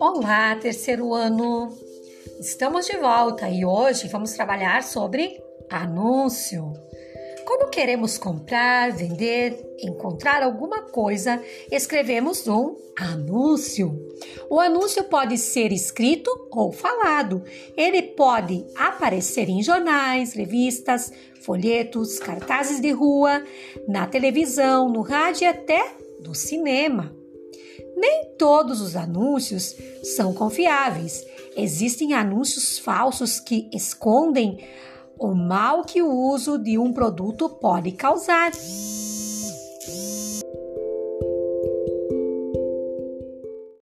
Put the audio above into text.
Olá, terceiro ano! Estamos de volta e hoje vamos trabalhar sobre anúncio. Quando queremos comprar, vender, encontrar alguma coisa, escrevemos um anúncio. O anúncio pode ser escrito ou falado. Ele pode aparecer em jornais, revistas, folhetos, cartazes de rua, na televisão, no rádio e até no cinema. Nem todos os anúncios são confiáveis. Existem anúncios falsos que escondem o mal que o uso de um produto pode causar.